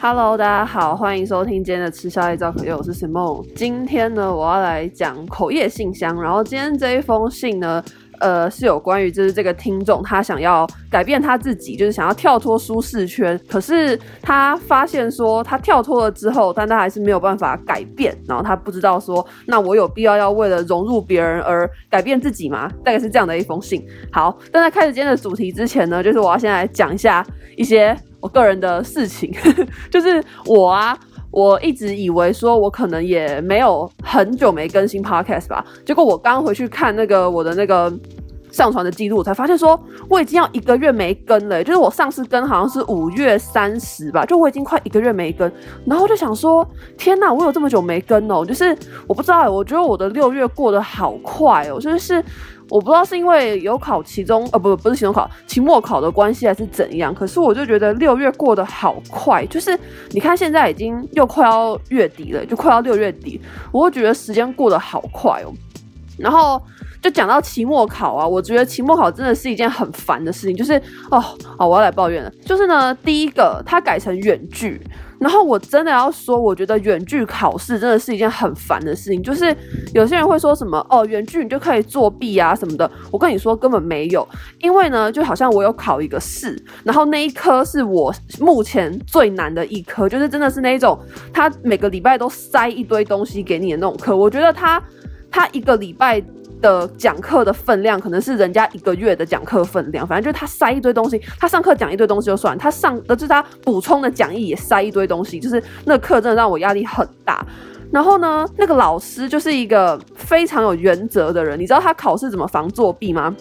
Hello，大家好，欢迎收听今天的吃宵夜造口业，我是 Simon。今天呢，我要来讲口业信箱。然后今天这一封信呢，呃，是有关于就是这个听众他想要改变他自己，就是想要跳脱舒适圈。可是他发现说，他跳脱了之后，但他还是没有办法改变。然后他不知道说，那我有必要要为了融入别人而改变自己吗？大概是这样的一封信。好，但在开始今天的主题之前呢，就是我要先来讲一下一些。我个人的事情，就是我啊，我一直以为说我可能也没有很久没更新 podcast 吧，结果我刚回去看那个我的那个上传的记录，才发现说我已经要一个月没更了，就是我上次更好像是五月三十吧，就我已经快一个月没更，然后就想说，天哪，我有这么久没更哦，就是我不知道，我觉得我的六月过得好快哦，就是。我不知道是因为有考期中，呃，不，不是期中考，期末考的关系还是怎样。可是我就觉得六月过得好快，就是你看现在已经又快要月底了，就快要六月底，我会觉得时间过得好快哦。然后就讲到期末考啊，我觉得期末考真的是一件很烦的事情，就是哦，好，我要来抱怨了，就是呢，第一个它改成远距。然后我真的要说，我觉得远距考试真的是一件很烦的事情。就是有些人会说什么哦，远距你就可以作弊啊什么的。我跟你说根本没有，因为呢，就好像我有考一个试，然后那一科是我目前最难的一科，就是真的是那一种，他每个礼拜都塞一堆东西给你的那种课。我觉得他他一个礼拜。的讲课的分量可能是人家一个月的讲课分量，反正就是他塞一堆东西，他上课讲一堆东西就算，他上的就是他补充的讲义也塞一堆东西，就是那课真的让我压力很大。然后呢，那个老师就是一个非常有原则的人，你知道他考试怎么防作弊吗？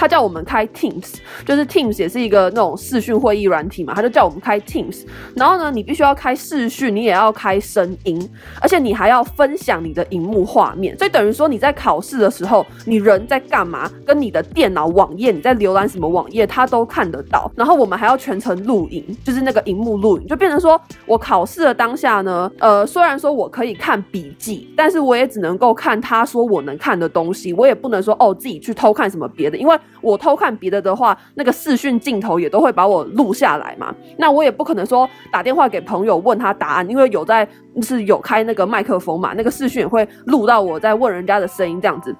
他叫我们开 Teams，就是 Teams 也是一个那种视讯会议软体嘛，他就叫我们开 Teams。然后呢，你必须要开视讯，你也要开声音，而且你还要分享你的荧幕画面。所以等于说你在考试的时候，你人在干嘛，跟你的电脑网页，你在浏览什么网页，他都看得到。然后我们还要全程录影，就是那个荧幕录影，就变成说我考试的当下呢，呃，虽然说我可以看笔记，但是我也只能够看他说我能看的东西，我也不能说哦自己去偷看什么别的，因为。我偷看别的的话，那个视讯镜头也都会把我录下来嘛。那我也不可能说打电话给朋友问他答案，因为有在是有开那个麦克风嘛，那个视讯也会录到我在问人家的声音这样子。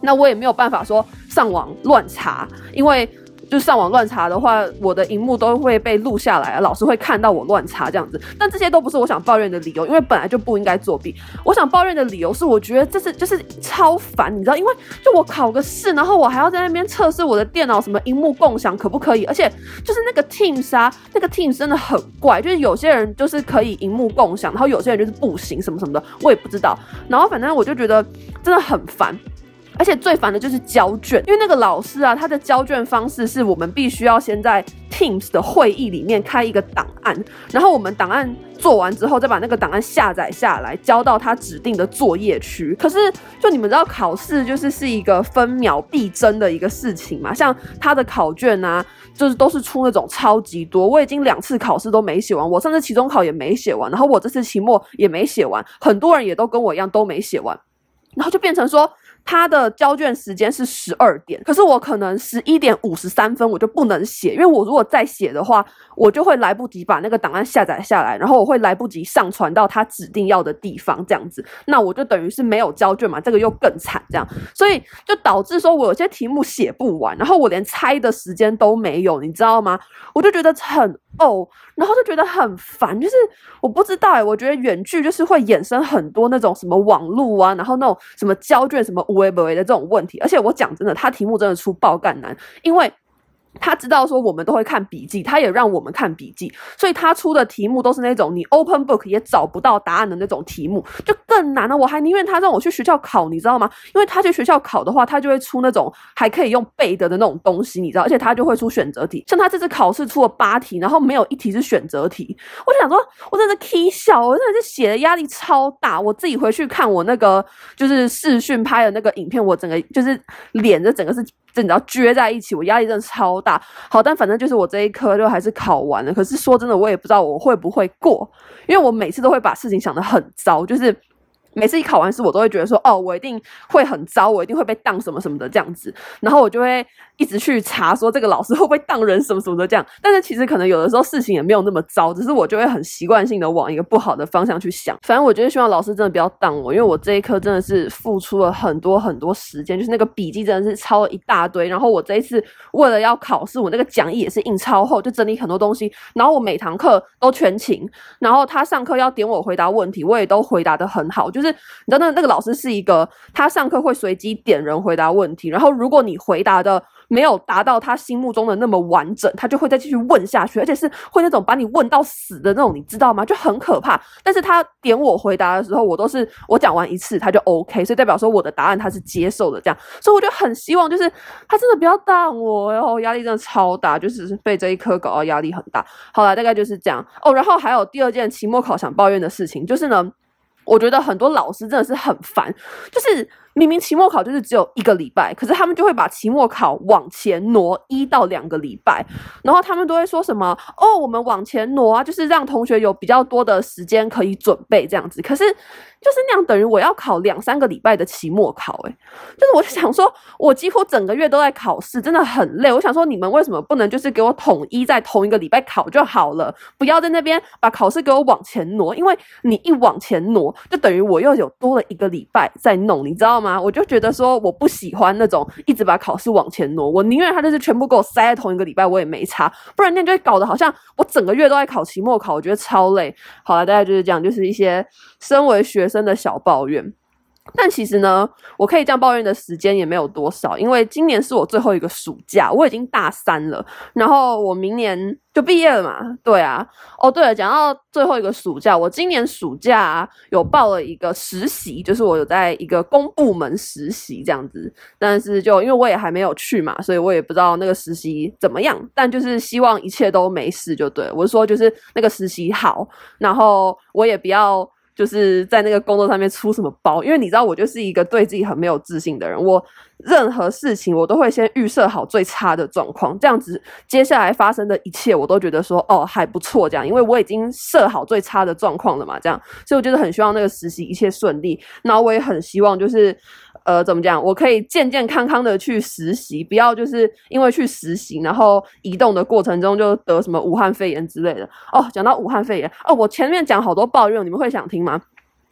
那我也没有办法说上网乱查，因为。就上网乱查的话，我的荧幕都会被录下来，老师会看到我乱查这样子。但这些都不是我想抱怨的理由，因为本来就不应该作弊。我想抱怨的理由是，我觉得这是就是超烦，你知道？因为就我考个试，然后我还要在那边测试我的电脑什么荧幕共享可不可以？而且就是那个 Teams 啊，那个 Teams 真的很怪，就是有些人就是可以荧幕共享，然后有些人就是不行，什么什么的，我也不知道。然后反正我就觉得真的很烦。而且最烦的就是交卷，因为那个老师啊，他的交卷方式是我们必须要先在 Teams 的会议里面开一个档案，然后我们档案做完之后，再把那个档案下载下来，交到他指定的作业区。可是，就你们知道，考试就是是一个分秒必争的一个事情嘛。像他的考卷啊，就是都是出那种超级多。我已经两次考试都没写完，我上次期中考也没写完，然后我这次期末也没写完，很多人也都跟我一样都没写完，然后就变成说。他的交卷时间是十二点，可是我可能十一点五十三分我就不能写，因为我如果再写的话，我就会来不及把那个档案下载下来，然后我会来不及上传到他指定要的地方，这样子，那我就等于是没有交卷嘛，这个又更惨，这样，所以就导致说我有些题目写不完，然后我连猜的时间都没有，你知道吗？我就觉得很哦，然后就觉得很烦，就是我不知道哎，我觉得远距就是会衍生很多那种什么网路啊，然后那种什么交卷什么无为不为的这种问题，而且我讲真的，他题目真的出爆干难，因为。他知道说我们都会看笔记，他也让我们看笔记，所以他出的题目都是那种你 open book 也找不到答案的那种题目，就更难了。我还宁愿他让我去学校考，你知道吗？因为他去学校考的话，他就会出那种还可以用背的的那种东西，你知道，而且他就会出选择题。像他这次考试出了八题，然后没有一题是选择题，我就想说，我真的是 k 笑，我真的是写的压力超大。我自己回去看我那个就是视讯拍的那个影片，我整个就是脸的整个是。真的要撅在一起，我压力真的超大。好，但反正就是我这一科就还是考完了。可是说真的，我也不知道我会不会过，因为我每次都会把事情想得很糟，就是每次一考完试，我都会觉得说，哦，我一定会很糟，我一定会被当什么什么的这样子，然后我就会一直去查说这个老师会不会当人什么什么的这样。但是其实可能有的时候事情也没有那么糟，只是我就会很习惯性的往一个不好的方向去想。反正我觉得希望老师真的不要当我，因为我这一科真的是付出了很多很多时间，就是那个笔记真的是抄了一大堆。然后我这一次为了要考试，我那个讲义也是印超厚，就整理很多东西。然后我每堂课都全勤，然后他上课要点我回答问题，我也都回答得很好，就。就是你知道那那个老师是一个，他上课会随机点人回答问题，然后如果你回答的没有达到他心目中的那么完整，他就会再继续问下去，而且是会那种把你问到死的那种，你知道吗？就很可怕。但是他点我回答的时候，我都是我讲完一次他就 OK，所以代表说我的答案他是接受的，这样，所以我就很希望就是他真的不要当我，然后压力真的超大，就是被这一科搞到压力很大。好了，大概就是这样哦。然后还有第二件期末考想抱怨的事情，就是呢。我觉得很多老师真的是很烦，就是明明期末考就是只有一个礼拜，可是他们就会把期末考往前挪一到两个礼拜，然后他们都会说什么哦，我们往前挪啊，就是让同学有比较多的时间可以准备这样子，可是。就是那样，等于我要考两三个礼拜的期末考，欸，诶，就是我就想说，我几乎整个月都在考试，真的很累。我想说，你们为什么不能就是给我统一在同一个礼拜考就好了，不要在那边把考试给我往前挪，因为你一往前挪，就等于我又有多了一个礼拜在弄，你知道吗？我就觉得说，我不喜欢那种一直把考试往前挪，我宁愿他就是全部给我塞在同一个礼拜，我也没差，不然那样就会搞得好像我整个月都在考期末考，我觉得超累。好了，大概就是这样，就是一些身为学生的小抱怨，但其实呢，我可以这样抱怨的时间也没有多少，因为今年是我最后一个暑假，我已经大三了，然后我明年就毕业了嘛。对啊，哦对了，讲到最后一个暑假，我今年暑假有报了一个实习，就是我有在一个公部门实习这样子，但是就因为我也还没有去嘛，所以我也不知道那个实习怎么样，但就是希望一切都没事就对。我是说，就是那个实习好，然后我也不要。就是在那个工作上面出什么包，因为你知道我就是一个对自己很没有自信的人，我任何事情我都会先预设好最差的状况，这样子接下来发生的一切我都觉得说哦还不错这样，因为我已经设好最差的状况了嘛，这样，所以我就是很希望那个实习一切顺利，然后我也很希望就是。呃，怎么讲？我可以健健康康的去实习，不要就是因为去实习，然后移动的过程中就得什么武汉肺炎之类的。哦，讲到武汉肺炎，哦，我前面讲好多抱怨，你们会想听吗？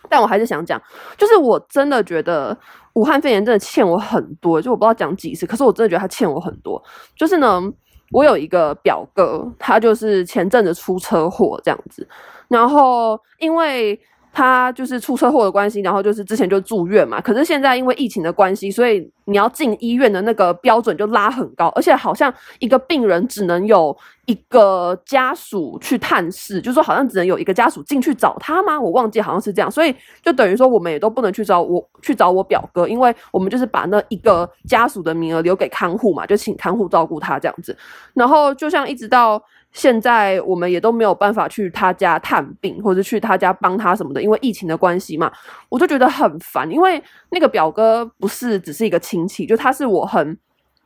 但我还是想讲，就是我真的觉得武汉肺炎真的欠我很多，就我不知道讲几次，可是我真的觉得他欠我很多。就是呢，我有一个表哥，他就是前阵子出车祸这样子，然后因为。他就是出车祸的关系，然后就是之前就住院嘛。可是现在因为疫情的关系，所以你要进医院的那个标准就拉很高，而且好像一个病人只能有一个家属去探视，就是说好像只能有一个家属进去找他吗？我忘记好像是这样，所以就等于说我们也都不能去找我去找我表哥，因为我们就是把那一个家属的名额留给看护嘛，就请看护照顾他这样子。然后就像一直到。现在我们也都没有办法去他家探病，或者去他家帮他什么的，因为疫情的关系嘛，我就觉得很烦。因为那个表哥不是只是一个亲戚，就他是我很。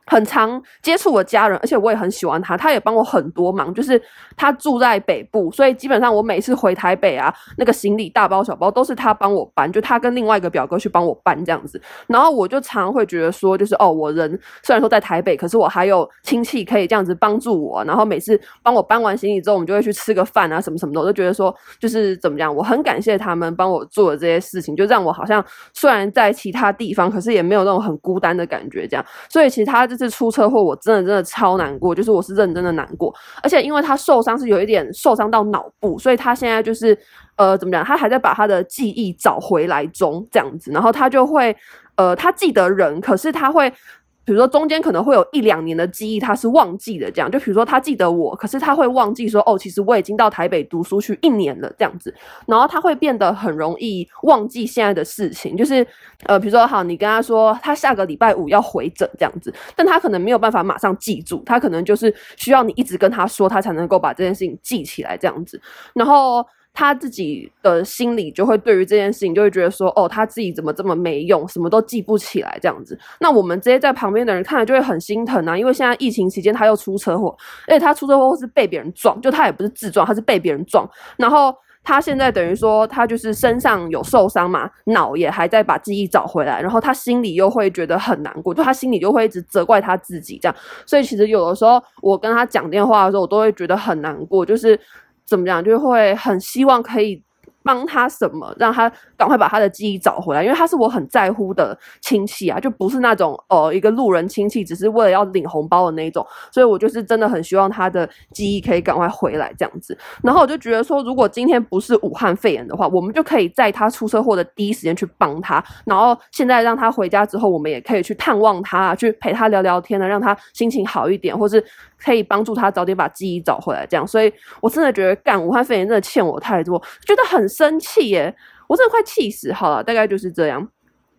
很常接触我家人，而且我也很喜欢他，他也帮我很多忙。就是他住在北部，所以基本上我每次回台北啊，那个行李大包小包都是他帮我搬，就他跟另外一个表哥去帮我搬这样子。然后我就常会觉得说，就是哦，我人虽然说在台北，可是我还有亲戚可以这样子帮助我。然后每次帮我搬完行李之后，我们就会去吃个饭啊，什么什么的。我就觉得说，就是怎么讲，我很感谢他们帮我做的这些事情，就让我好像虽然在其他地方，可是也没有那种很孤单的感觉这样。所以其实他。这次出车祸，我真的真的超难过，就是我是认真的难过，而且因为他受伤是有一点受伤到脑部，所以他现在就是呃怎么讲，他还在把他的记忆找回来中这样子，然后他就会呃他记得人，可是他会。比如说中间可能会有一两年的记忆，他是忘记的，这样就比如说他记得我，可是他会忘记说哦，其实我已经到台北读书去一年了这样子，然后他会变得很容易忘记现在的事情，就是呃，比如说好，你跟他说他下个礼拜五要回诊这样子，但他可能没有办法马上记住，他可能就是需要你一直跟他说，他才能够把这件事情记起来这样子，然后。他自己的心里就会对于这件事情就会觉得说，哦，他自己怎么这么没用，什么都记不起来这样子。那我们这些在旁边的人看了就会很心疼啊，因为现在疫情期间他又出车祸，而且他出车祸是被别人撞，就他也不是自撞，他是被别人撞，然后他现在等于说他就是身上有受伤嘛，脑也还在把记忆找回来，然后他心里又会觉得很难过，就他心里就会一直责怪他自己这样。所以其实有的时候我跟他讲电话的时候，我都会觉得很难过，就是怎么讲，就会很希望可以。帮他什么，让他赶快把他的记忆找回来，因为他是我很在乎的亲戚啊，就不是那种呃一个路人亲戚，只是为了要领红包的那种，所以我就是真的很希望他的记忆可以赶快回来这样子。然后我就觉得说，如果今天不是武汉肺炎的话，我们就可以在他出车祸的第一时间去帮他，然后现在让他回家之后，我们也可以去探望他，去陪他聊聊天呢，让他心情好一点，或是。可以帮助他早点把记忆找回来，这样，所以我真的觉得干武汉肺炎真的欠我太多，觉得很生气耶，我真的快气死。好了，大概就是这样，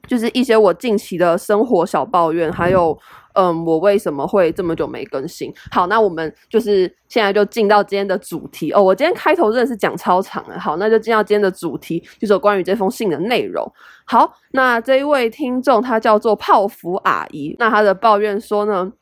就是一些我近期的生活小抱怨，还有嗯，我为什么会这么久没更新。好，那我们就是现在就进到今天的主题哦。我今天开头真的是讲超长了，好，那就进到今天的主题，就是关于这封信的内容。好，那这一位听众他叫做泡芙阿姨，那他的抱怨说呢。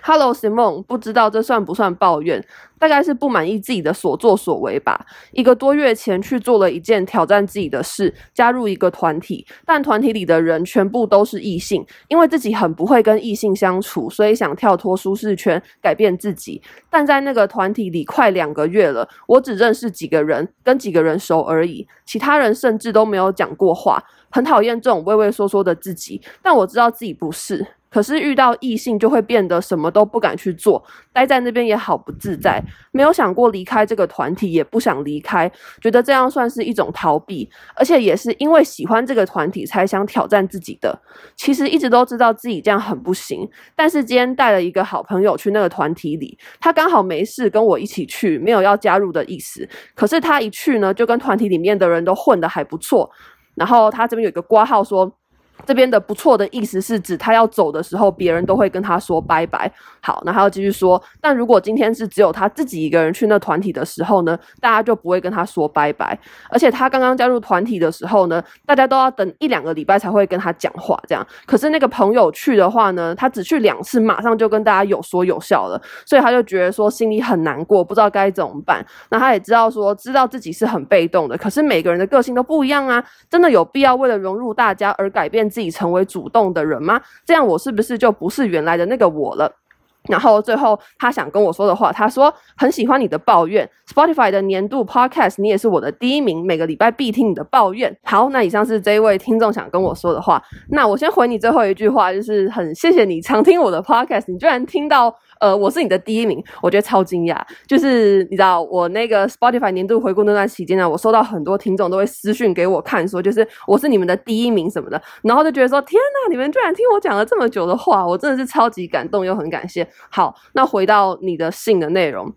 Hello，Simon，不知道这算不算抱怨？大概是不满意自己的所作所为吧。一个多月前去做了一件挑战自己的事，加入一个团体，但团体里的人全部都是异性。因为自己很不会跟异性相处，所以想跳脱舒适圈，改变自己。但在那个团体里快两个月了，我只认识几个人，跟几个人熟而已，其他人甚至都没有讲过话。很讨厌这种畏畏缩缩的自己，但我知道自己不是。可是遇到异性就会变得什么都不敢去做，待在那边也好不自在，没有想过离开这个团体，也不想离开，觉得这样算是一种逃避，而且也是因为喜欢这个团体才想挑战自己的。其实一直都知道自己这样很不行，但是今天带了一个好朋友去那个团体里，他刚好没事跟我一起去，没有要加入的意思。可是他一去呢，就跟团体里面的人都混得还不错，然后他这边有一个挂号说。这边的不错的意思是指他要走的时候，别人都会跟他说拜拜。好，那他要继续说。但如果今天是只有他自己一个人去那团体的时候呢，大家就不会跟他说拜拜。而且他刚刚加入团体的时候呢，大家都要等一两个礼拜才会跟他讲话。这样，可是那个朋友去的话呢，他只去两次，马上就跟大家有说有笑了，所以他就觉得说心里很难过，不知道该怎么办。那他也知道说，知道自己是很被动的，可是每个人的个性都不一样啊，真的有必要为了融入大家而改变自己成为主动的人吗？这样我是不是就不是原来的那个我了？然后最后他想跟我说的话，他说很喜欢你的抱怨，Spotify 的年度 Podcast 你也是我的第一名，每个礼拜必听你的抱怨。好，那以上是这一位听众想跟我说的话。那我先回你最后一句话，就是很谢谢你常听我的 Podcast，你居然听到。呃，我是你的第一名，我觉得超惊讶。就是你知道，我那个 Spotify 年度回顾那段期间呢，我收到很多听众都会私讯给我看，说就是我是你们的第一名什么的，然后就觉得说天呐，你们居然听我讲了这么久的话，我真的是超级感动又很感谢。好，那回到你的信的内容。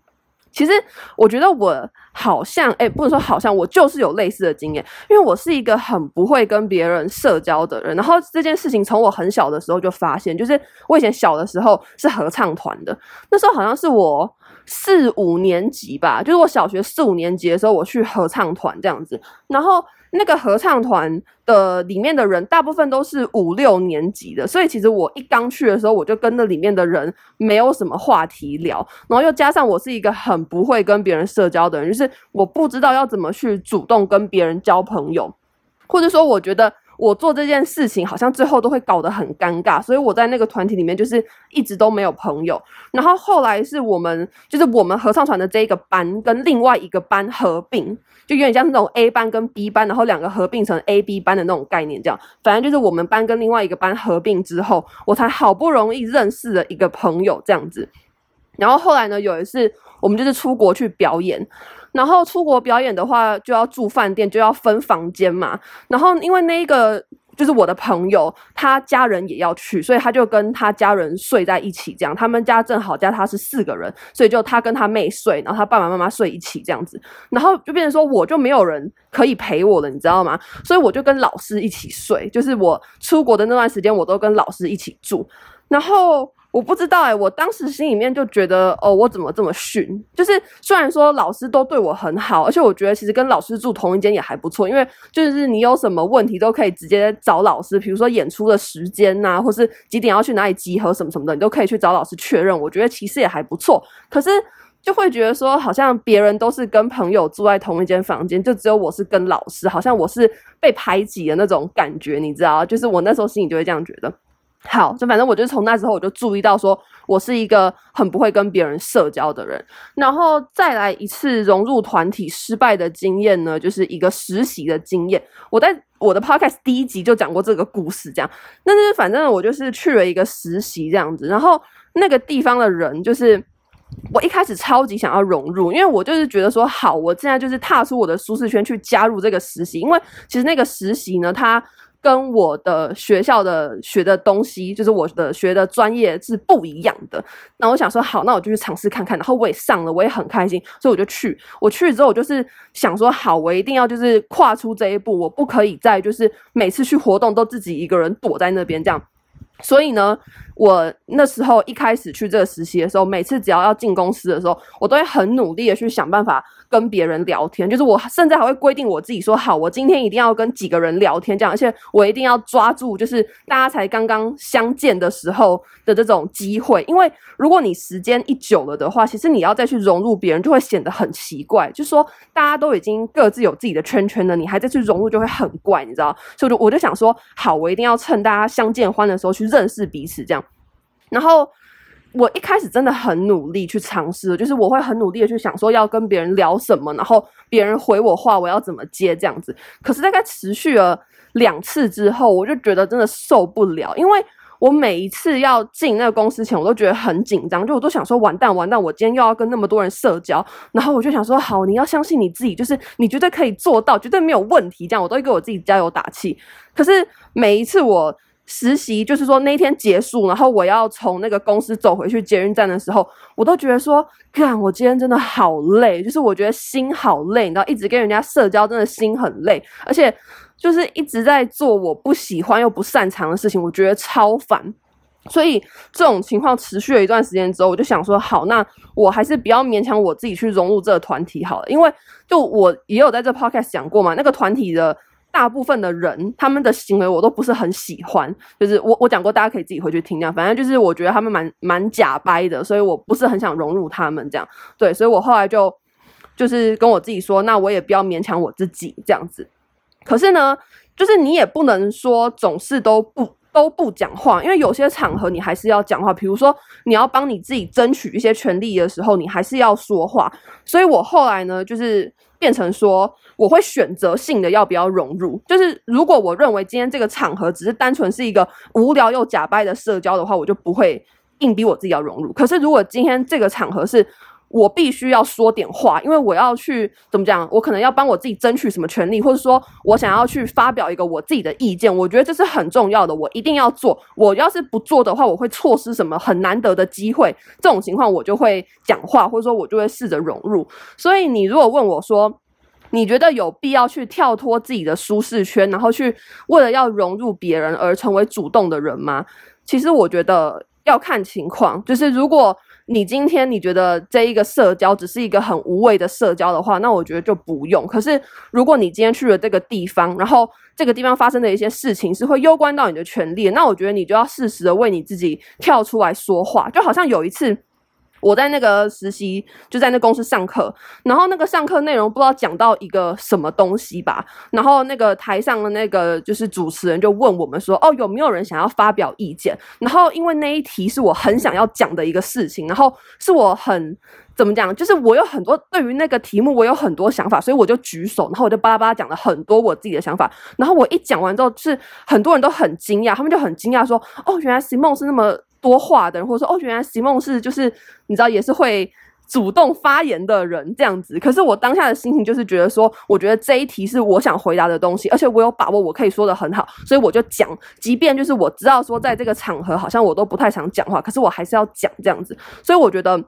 其实我觉得我好像，哎，不能说好像，我就是有类似的经验，因为我是一个很不会跟别人社交的人。然后这件事情从我很小的时候就发现，就是我以前小的时候是合唱团的，那时候好像是我四五年级吧，就是我小学四五年级的时候，我去合唱团这样子，然后。那个合唱团的里面的人大部分都是五六年级的，所以其实我一刚去的时候，我就跟那里面的人没有什么话题聊，然后又加上我是一个很不会跟别人社交的人，就是我不知道要怎么去主动跟别人交朋友，或者说我觉得。我做这件事情好像最后都会搞得很尴尬，所以我在那个团体里面就是一直都没有朋友。然后后来是我们就是我们合唱团的这一个班跟另外一个班合并，就有点像那种 A 班跟 B 班，然后两个合并成 A B 班的那种概念，这样。反正就是我们班跟另外一个班合并之后，我才好不容易认识了一个朋友这样子。然后后来呢，有一次我们就是出国去表演。然后出国表演的话，就要住饭店，就要分房间嘛。然后因为那一个就是我的朋友，他家人也要去，所以他就跟他家人睡在一起，这样。他们家正好加他是四个人，所以就他跟他妹睡，然后他爸爸妈妈睡一起这样子。然后就变成说，我就没有人可以陪我了，你知道吗？所以我就跟老师一起睡，就是我出国的那段时间，我都跟老师一起住。然后。我不知道哎、我当时心里面就觉得，哦，我怎么这么逊？就是虽然说老师都对我很好，而且我觉得其实跟老师住同一间也还不错，因为就是你有什么问题都可以直接找老师，比如说演出的时间呐、啊，或是几点要去哪里集合什么什么的，你都可以去找老师确认。我觉得其实也还不错。可是就会觉得说，好像别人都是跟朋友住在同一间房间，就只有我是跟老师，好像我是被排挤的那种感觉，你知道？就是我那时候心里就会这样觉得。好，就反正我就从那之后我就注意到，说我是一个很不会跟别人社交的人。然后再来一次融入团体失败的经验呢，就是一个实习的经验。我在我的 podcast 第一集就讲过这个故事，这样。那就是反正我就是去了一个实习这样子，然后那个地方的人就是我一开始超级想要融入，因为我就是觉得说，好，我现在就是踏出我的舒适圈去加入这个实习，因为其实那个实习呢，它。跟我的学校的学的东西，就是我的学的专业是不一样的。那我想说，好，那我就去尝试看看。然后我也上了，我也很开心，所以我就去。我去之后，我就是想说，好，我一定要就是跨出这一步，我不可以再就是每次去活动都自己一个人躲在那边这样。所以呢，我那时候一开始去这个实习的时候，每次只要要进公司的时候，我都会很努力的去想办法跟别人聊天。就是我甚至还会规定我自己说，好，我今天一定要跟几个人聊天这样，而且我一定要抓住就是大家才刚刚相见的时候的这种机会。因为如果你时间一久了的话，其实你要再去融入别人，就会显得很奇怪。就是说大家都已经各自有自己的圈圈了，你还再去融入，就会很怪，你知道？所以我就我就想说，好，我一定要趁大家相见欢的时候去。认识彼此这样，然后我一开始真的很努力去尝试，就是我会很努力的去想说要跟别人聊什么，然后别人回我话我要怎么接这样子。可是大概持续了两次之后，我就觉得真的受不了，因为我每一次要进那个公司前，我都觉得很紧张，就我都想说完蛋完蛋，我今天又要跟那么多人社交，然后我就想说好，你要相信你自己，就是你绝对可以做到，绝对没有问题，这样我都会给我自己加油打气。可是每一次我。实习就是说那一天结束，然后我要从那个公司走回去捷运站的时候，我都觉得说，干，我今天真的好累，就是我觉得心好累，你知道，一直跟人家社交，真的心很累，而且就是一直在做我不喜欢又不擅长的事情，我觉得超烦。所以这种情况持续了一段时间之后，我就想说，好，那我还是不要勉强我自己去融入这个团体好了，因为就我也有在这 podcast 讲过嘛，那个团体的。大部分的人，他们的行为我都不是很喜欢，就是我我讲过，大家可以自己回去听这样。反正就是我觉得他们蛮蛮假掰的，所以我不是很想融入他们这样。对，所以我后来就就是跟我自己说，那我也不要勉强我自己这样子。可是呢，就是你也不能说总是都不都不讲话，因为有些场合你还是要讲话。比如说你要帮你自己争取一些权利的时候，你还是要说话。所以我后来呢，就是。变成说，我会选择性的要不要融入。就是如果我认为今天这个场合只是单纯是一个无聊又假掰的社交的话，我就不会硬逼我自己要融入。可是如果今天这个场合是我必须要说点话，因为我要去怎么讲，我可能要帮我自己争取什么权利，或者说我想要去发表一个我自己的意见，我觉得这是很重要的，我一定要做。我要是不做的话，我会错失什么很难得的机会。这种情况我就会讲话，或者说我就会试着融入。所以你如果问我说，你觉得有必要去跳脱自己的舒适圈，然后去为了要融入别人而成为主动的人吗？其实我觉得要看情况，就是如果。你今天你觉得这一个社交只是一个很无谓的社交的话，那我觉得就不用。可是如果你今天去了这个地方，然后这个地方发生的一些事情是会攸关到你的权利，那我觉得你就要适时的为你自己跳出来说话。就好像有一次。我在那个实习，就在那公司上课，然后那个上课内容不知道讲到一个什么东西吧，然后那个台上的那个就是主持人就问我们说，哦，有没有人想要发表意见？然后因为那一题是我很想要讲的一个事情，然后是我很怎么讲，就是我有很多对于那个题目我有很多想法，所以我就举手，然后我就巴拉巴拉讲了很多我自己的想法，然后我一讲完之后，是很多人都很惊讶，他们就很惊讶说，哦，原来 Simon 是那么。多话的人，或者说哦，原来席梦是就是你知道也是会主动发言的人这样子。可是我当下的心情就是觉得说，我觉得这一题是我想回答的东西，而且我有把握我可以说的很好，所以我就讲。即便就是我知道说在这个场合好像我都不太想讲话，可是我还是要讲这样子。所以我觉得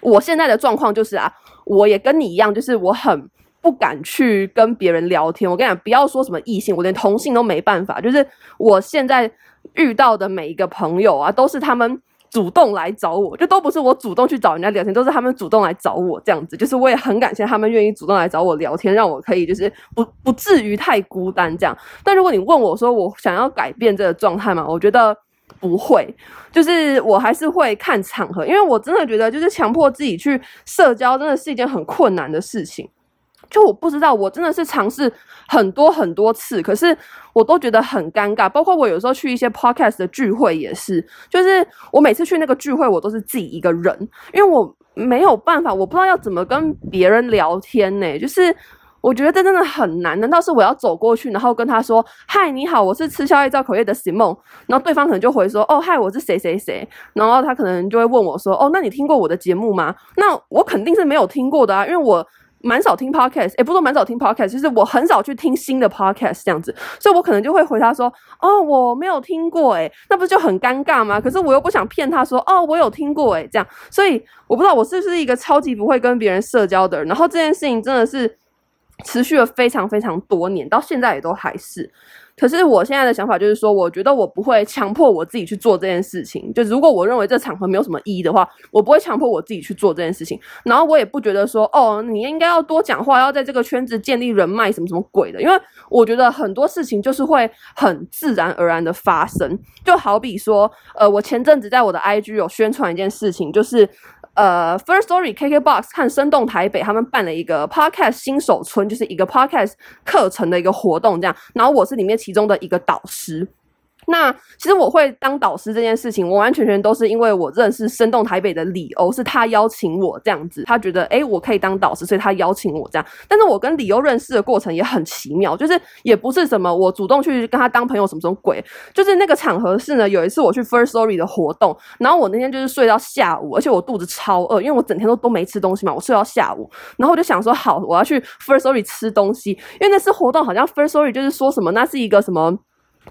我现在的状况就是啊，我也跟你一样，就是我很不敢去跟别人聊天。我跟你讲，不要说什么异性，我连同性都没办法。就是我现在。遇到的每一个朋友啊，都是他们主动来找我，就都不是我主动去找人家聊天，都是他们主动来找我这样子。就是我也很感谢他们愿意主动来找我聊天，让我可以就是不不至于太孤单这样。但如果你问我说我想要改变这个状态嘛，我觉得不会，就是我还是会看场合，因为我真的觉得就是强迫自己去社交，真的是一件很困难的事情。就我不知道，我真的是尝试很多很多次，可是我都觉得很尴尬。包括我有时候去一些 podcast 的聚会也是，就是我每次去那个聚会，我都是自己一个人，因为我没有办法，我不知道要怎么跟别人聊天呢、就是我觉得这真的很难。难道是我要走过去，然后跟他说：“嗨，你好，我是吃宵夜造口业的 Simon。”然后对方可能就回说：“哦，嗨，我是谁谁谁。”然后他可能就会问我说：“哦，那你听过我的节目吗？”那我肯定是没有听过的啊，因为我。蛮少听 podcast，也、不是说蛮少听 podcast，就是我很少去听新的 podcast 这样子，所以我可能就会回他说，哦，我没有听过、欸，诶那不是就很尴尬吗？可是我又不想骗他说，哦，我有听过、欸，诶这样，所以我不知道我是不是一个超级不会跟别人社交的人，然后这件事情真的是持续了非常非常多年，到现在也都还是。可是我现在的想法就是说，我觉得我不会强迫我自己去做这件事情。就如果我认为这场合没有什么意义的话，我不会强迫我自己去做这件事情。然后我也不觉得说，哦，你应该要多讲话，要在这个圈子建立人脉，什么什么鬼的。因为我觉得很多事情就是会很自然而然的发生。就好比说，呃，我前阵子在我的 IG 有宣传一件事情，就是。呃，First Story、KKBOX 和生动台北他们办了一个 Podcast 新手村，就是一个 Podcast 课程的一个活动，这样。然后我是里面其中的一个导师。那其实我会当导师这件事情，完完全全都是因为我认识生动台北的李欧，是他邀请我这样子，他觉得哎、欸、我可以当导师，所以他邀请我这样。但是我跟李欧认识的过程也很奇妙，就是也不是什么我主动去跟他当朋友什么什么鬼，就是那个场合是呢，有一次我去 First Story 的活动，然后我那天就是睡到下午，而且我肚子超饿，因为我整天都都没吃东西嘛，我睡到下午，然后我就想说好，我要去 First Story 吃东西，因为那次活动好像 First Story 就是说什么那是一个什么。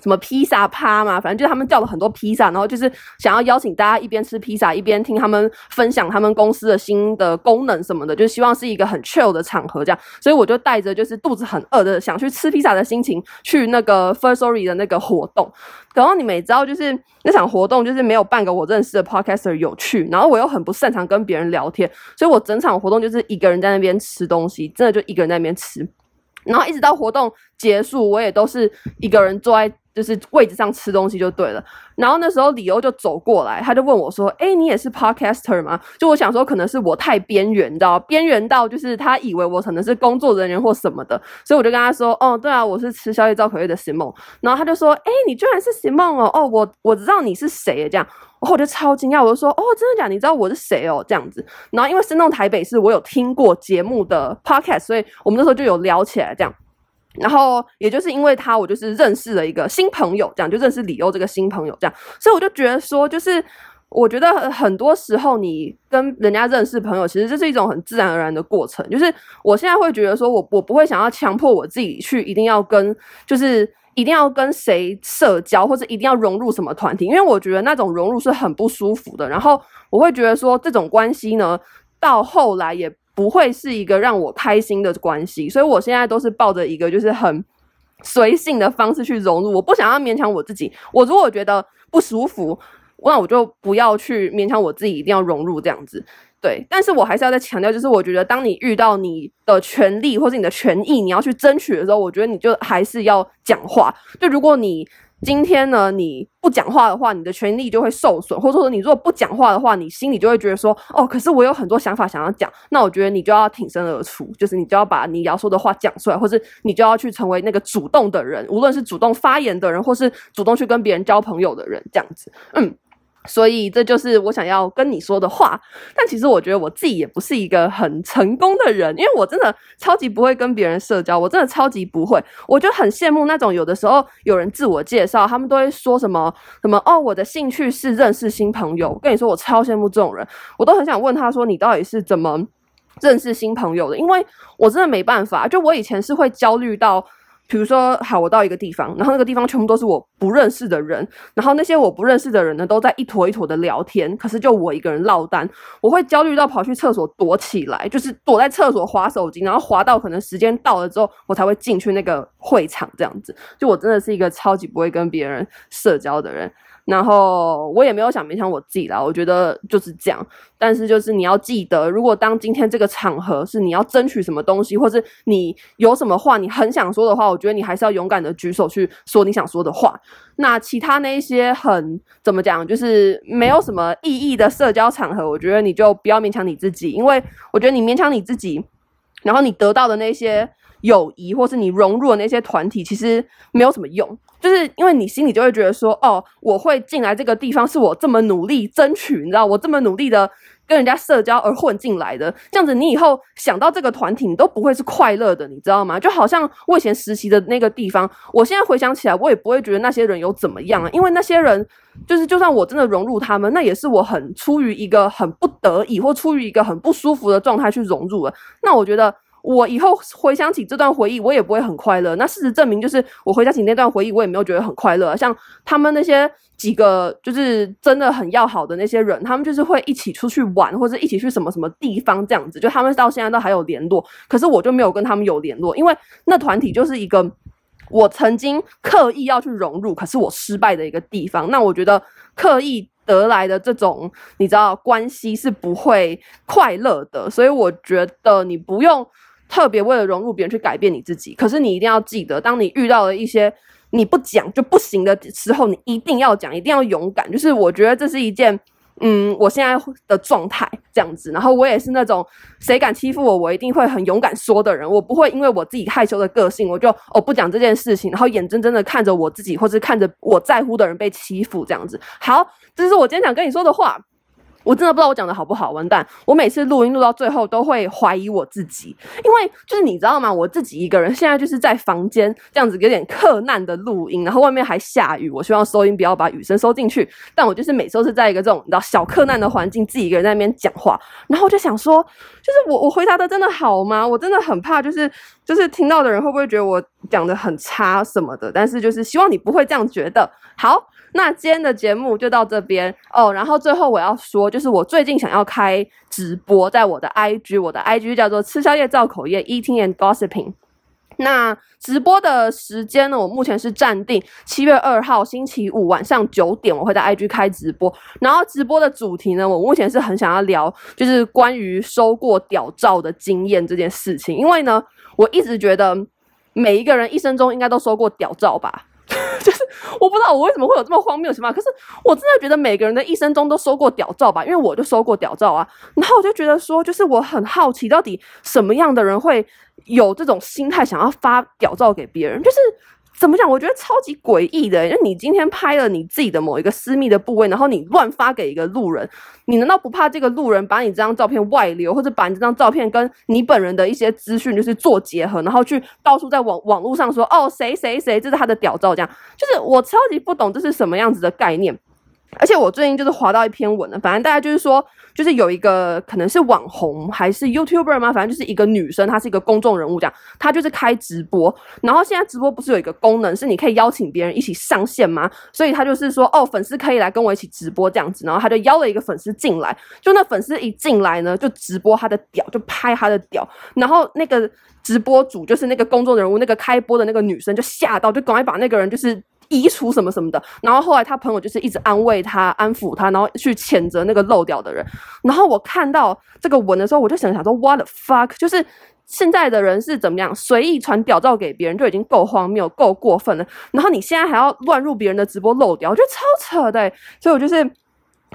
什么披萨趴嘛，反正就他们叫了很多披萨，然后就是想要邀请大家一边吃披萨一边听他们分享他们公司的新的功能什么的，就希望是一个很 chill 的场合这样。所以我就带着就是肚子很饿的想去吃披萨的心情去那个 Firstory 的那个活动。然后你们也知道，就是那场活动就是没有半个我认识的 podcaster 有趣，然后我又很不擅长跟别人聊天，所以我整场活动就是一个人在那边吃东西，真的就一个人在那边吃。然后一直到活动结束，我也都是一个人坐在。就是位置上吃东西就对了，然后那时候李欧就走过来，他就问我说：“哎，你也是 podcaster 吗？”就我想说，可能是我太边缘，你知道，边缘到就是他以为我可能是工作人员或什么的，所以我就跟他说：“哦，对啊，我是吃宵夜造口业的 simon。”然后他就说：“哎，你居然是 simon 哦，哦，我我知道你是谁这样。”然后我就超惊讶，我就说：“哦，真的假？你知道我是谁哦？”这样子。然后因为生动台北是我有听过节目的 podcast，所以我们那时候就有聊起来这样。然后也就是因为他，我就是认识了一个新朋友，这样就认识李欧这个新朋友，这样，所以我就觉得说，就是我觉得很多时候你跟人家认识朋友，其实这是一种很自然而然的过程。就是我现在会觉得说，我我不会想要强迫我自己去一定要跟，就是一定要跟谁社交，或者一定要融入什么团体，因为我觉得那种融入是很不舒服的。然后我会觉得说，这种关系呢，到后来也。不会是一个让我开心的关系，所以我现在都是抱着一个就是很随性的方式去融入。我不想要勉强我自己，我如果觉得不舒服，那我就不要去勉强我自己一定要融入这样子。对，但是我还是要再强调，就是我觉得当你遇到你的权利或是你的权益，你要去争取的时候，我觉得你就还是要讲话。就如果你今天呢，你不讲话的话，你的权利就会受损，或者说你如果不讲话的话，你心里就会觉得说，哦，可是我有很多想法想要讲，那我觉得你就要挺身而出，就是你就要把你要说的话讲出来，或是你就要去成为那个主动的人，无论是主动发言的人，或是主动去跟别人交朋友的人，这样子，嗯。所以这就是我想要跟你说的话，但其实我觉得我自己也不是一个很成功的人，因为我真的超级不会跟别人社交，我真的超级不会。我就很羡慕那种有的时候有人自我介绍，他们都会说什么什么哦，我的兴趣是认识新朋友。我跟你说，我超羡慕这种人，我都很想问他说，你到底是怎么认识新朋友的？因为我真的没办法，就我以前是会焦虑到。比如说，好，我到一个地方，然后那个地方全部都是我不认识的人，然后那些我不认识的人呢，都在一坨一坨的聊天，可是就我一个人落单，我会焦虑到跑去厕所躲起来，就是躲在厕所划手机，然后划到可能时间到了之后，我才会进去那个会场这样子。就我真的是一个超级不会跟别人社交的人。然后我也没有想勉强我自己啦，我觉得就是这样。但是就是你要记得，如果当今天这个场合是你要争取什么东西，或是你有什么话你很想说的话，我觉得你还是要勇敢的举手去说你想说的话。那其他那一些很怎么讲，就是没有什么意义的社交场合，我觉得你就不要勉强你自己，因为我觉得你勉强你自己，然后你得到的那些友谊，或是你融入的那些团体，其实没有什么用，就是因为你心里就会觉得说，哦，我会进来这个地方，是我这么努力争取，你知道，我这么努力的。跟人家社交而混进来的，这样子你以后想到这个团体，你都不会是快乐的，你知道吗？就好像我以前实习的那个地方，我现在回想起来，我也不会觉得那些人有怎么样，因为那些人就是，就算我真的融入他们，那也是我很出于一个很不得已，或出于一个很不舒服的状态去融入了。那我觉得。我以后回想起这段回忆，我也不会很快乐。那事实证明，就是我回想起那段回忆，我也没有觉得很快乐。像他们那些几个，就是真的很要好的那些人，他们就是会一起出去玩，或者一起去什么什么地方这样子。就他们到现在都还有联络，可是我就没有跟他们有联络，因为那团体就是一个我曾经刻意要去融入，可是我失败的一个地方。那我觉得刻意得来的这种，你知道，关系是不会快乐的，所以我觉得你不用。特别为了融入别人去改变你自己，可是你一定要记得，当你遇到了一些你不讲就不行的时候，你一定要讲，一定要勇敢。就是我觉得这是一件，嗯，我现在的状态这样子。然后我也是那种谁敢欺负我，我一定会很勇敢说的人。我不会因为我自己害羞的个性，我就哦不讲这件事情，然后眼睁睁的看着我自己或是看着我在乎的人被欺负这样子。好，这是我今天想跟你说的话。我真的不知道我讲的好不好，完蛋！我每次录音录到最后都会怀疑我自己，因为就是你知道吗？我自己一个人现在就是在房间这样子有点克难的录音，然后外面还下雨，我希望收音不要把雨声收进去。但我就是每次都是在一个这种你知道小克难的环境，自己一个人在那边讲话，然后我就想说，就是我我回答的真的好吗？我真的很怕，就是就是听到的人会不会觉得我讲的很差什么的？但是就是希望你不会这样觉得。好。那今天的节目就到这边哦，然后最后我要说，就是我最近想要开直播，在我的 IG，我的 IG 叫做吃宵夜造口业 Eating and Gossiping。那直播的时间呢，我目前是暂定七月二号星期五晚上九点，我会在 IG 开直播。然后直播的主题呢，我目前是很想要聊，就是关于收过屌照的经验这件事情，因为呢，我一直觉得每一个人一生中应该都收过屌照吧。就是我不知道我为什么会有这么荒谬的想法，可是我真的觉得每个人的一生中都收过屌照吧，因为我就收过屌照啊。然后我就觉得说，就是我很好奇，到底什么样的人会有这种心态，想要发屌照给别人，就是。怎么讲？我觉得超级诡异的，因为你今天拍了你自己的某一个私密的部位，然后你乱发给一个路人，你难道不怕这个路人把你这张照片外流，或者把你这张照片跟你本人的一些资讯就是做结合，然后去到处在网网络上说，哦，谁谁谁，这是他的屌照，这样就是我超级不懂这是什么样子的概念。而且我最近就是滑到一篇文了，反正大家就是说，就是有一个可能是网红还是 YouTuber 吗？反正就是一个女生，她是一个公众人物，这样，她就是开直播。然后现在直播不是有一个功能，是你可以邀请别人一起上线吗？所以她就是说，哦，粉丝可以来跟我一起直播这样子。然后她就邀了一个粉丝进来，就那粉丝一进来呢，就直播他的屌，就拍他的屌。然后那个直播主就是那个公众人物，那个开播的那个女生就吓到，就赶快把那个人就是。移除什么什么的，然后后来他朋友就是一直安慰他、安抚他，然后去谴责那个漏掉的人。然后我看到这个文的时候，我就想想说，What the fuck？就是现在的人是怎么样，随意传屌照给别人就已经够荒谬、够过分了。然后你现在还要乱入别人的直播漏掉，我觉得超扯的。所以我就是。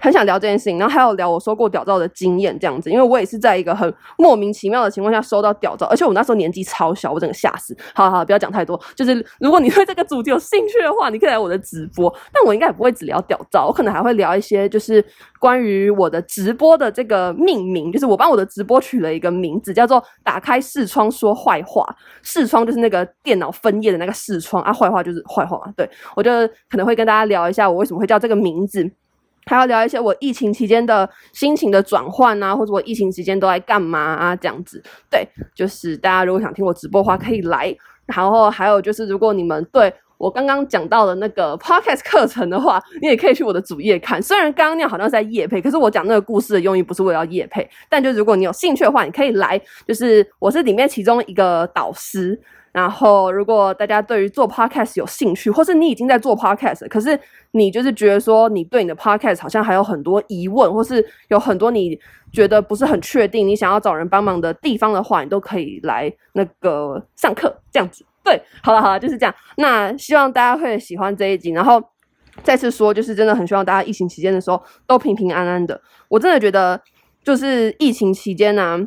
很想聊这件事情，然后还有聊我收过屌照的经验这样子，因为我也是在一个很莫名其妙的情况下收到屌照，而且我那时候年纪超小，我整个吓死。好好，好，不要讲太多，就是如果你对这个主题有兴趣的话，你可以来我的直播，但我应该也不会只聊屌照，我可能还会聊一些就是关于我的直播的这个命名，就是我帮我的直播取了一个名字，叫做“打开视窗说坏话”。视窗就是那个电脑分页的那个视窗啊，坏话就是坏话嘛。对，我就可能会跟大家聊一下我为什么会叫这个名字。还要聊一些我疫情期间的心情的转换啊，或者我疫情期间都在干嘛啊，这样子。对，就是大家如果想听我直播的话，可以来。然后还有就是，如果你们对我刚刚讲到的那个 podcast 课程的话，你也可以去我的主页看。虽然刚刚那样好像是在夜配，可是我讲那个故事的用意不是为了夜配。但就如果你有兴趣的话，你可以来。就是我是里面其中一个导师。然后，如果大家对于做 podcast 有兴趣，或是你已经在做 podcast，可是你就是觉得说你对你的 podcast 好像还有很多疑问，或是有很多你觉得不是很确定，你想要找人帮忙的地方的话，你都可以来那个上课这样子。对，好了好了，就是这样。那希望大家会喜欢这一集，然后再次说，就是真的很希望大家疫情期间的时候都平平安安的。我真的觉得，就是疫情期间呢、啊，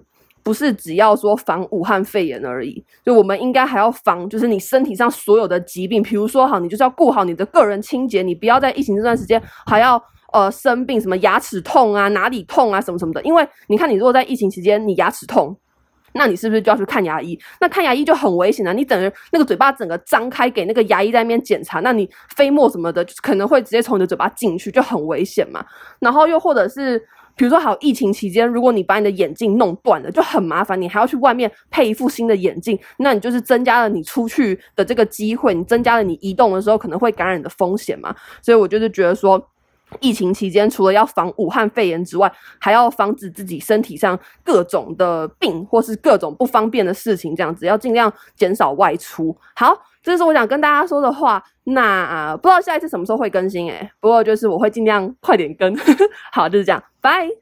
不是只要说防武汉肺炎而已，就我们应该还要防，就是你身体上所有的疾病，比如说好，你就是要顾好你的个人清洁，你不要在疫情这段时间还要呃生病，什么牙齿痛啊、哪里痛啊什么什么的。因为你看，你如果在疫情期间你牙齿痛。那你是不是就要去看牙医？那看牙医就很危险啊！你等于那个嘴巴整个张开给那个牙医在那边检查，那你飞沫什么的，就可能会直接从你的嘴巴进去，就很危险嘛。然后又或者是，比如说，好，疫情期间，如果你把你的眼镜弄断了，就很麻烦，你还要去外面配一副新的眼镜，那你就是增加了你出去的这个机会，你增加了你移动的时候可能会感染的风险嘛。所以我就是觉得说。疫情期间，除了要防武汉肺炎之外，还要防止自己身体上各种的病或是各种不方便的事情，这样子要尽量减少外出。好，这是我想跟大家说的话。那、不知道下一次什么时候会更新诶、不过就是我会尽量快点更。好，就是这样，拜。